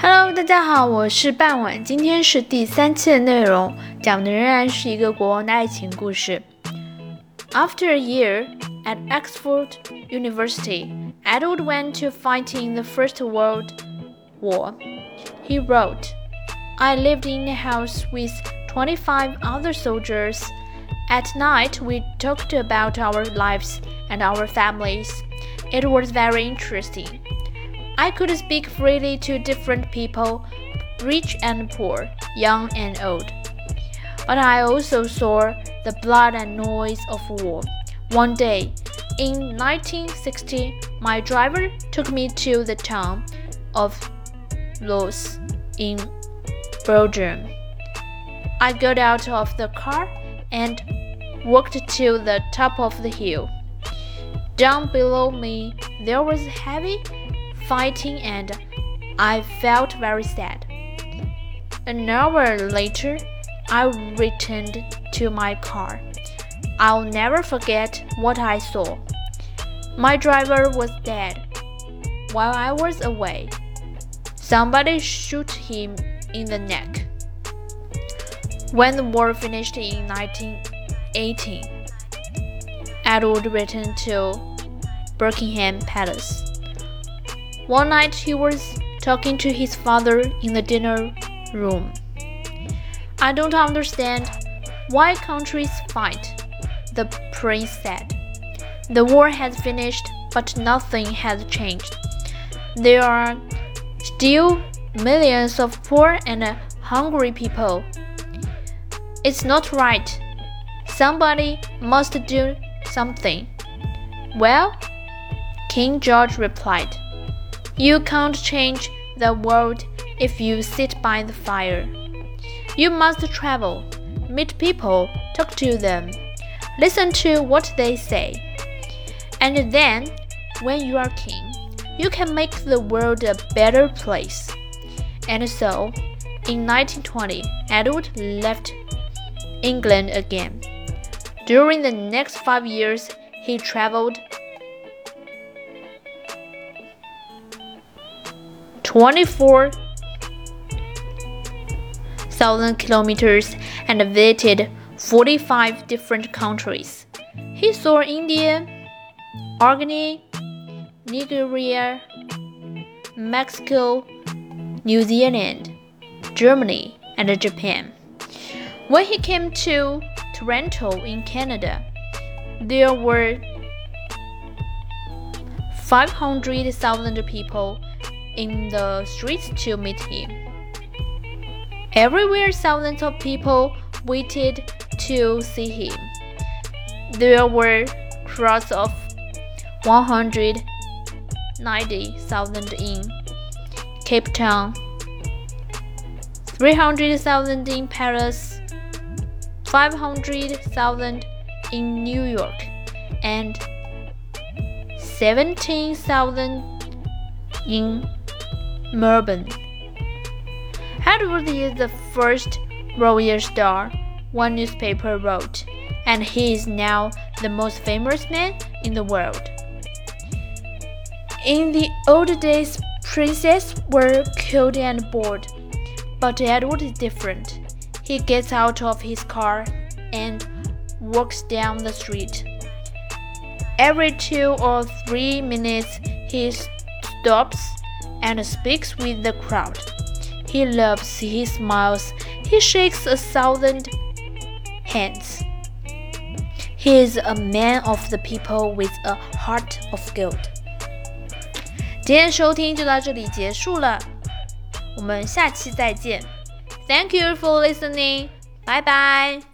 Hello，大家好，我是半晚，今天是第三期的内容，讲的仍然是一个国王的爱情故事。After a year at Oxford University, Edward went to fight in the First World War. He wrote, I lived in a house with 25 other soldiers. At night, we talked about our lives and our families. It was very interesting. I could speak freely to different people, rich and poor, young and old. But I also saw the blood and noise of war. One day, in 1960, my driver took me to the town of Loos in Belgium. I got out of the car and walked to the top of the hill. Down below me, there was heavy fighting and I felt very sad. An hour later, I returned to my car. I'll never forget what I saw. My driver was dead while I was away. Somebody shot him in the neck. When the war finished in 1918, Edward returned to Buckingham Palace. One night he was talking to his father in the dinner room. I don't understand why countries fight, the prince said. The war has finished, but nothing has changed. There are still millions of poor and hungry people. It's not right. Somebody must do something. Well, King George replied. You can't change the world if you sit by the fire. You must travel, meet people, talk to them, listen to what they say. And then, when you are king, you can make the world a better place. And so, in 1920, Edward left England again. During the next five years, he traveled 24,000 kilometers and visited 45 different countries. He saw India, Argentina, Nigeria, Mexico, New Zealand, Germany, and Japan. When he came to Toronto in Canada, there were 500,000 people in the streets to meet him. Everywhere, thousands of people waited to see him. There were crowds of 190,000 in Cape Town, 300,000 in Paris, 500,000 in New York, and 17,000 in Melbourne. Edward is the first royal star, one newspaper wrote, and he is now the most famous man in the world. In the old days, princes were killed and bored, but Edward is different. He gets out of his car and walks down the street. Every two or three minutes, he stops and speaks with the crowd. He loves, he smiles, he shakes a thousand hands. He is a man of the people with a heart of gold. 今天收听就到这里结束了，我们下期再见。Thank you for listening. Bye bye.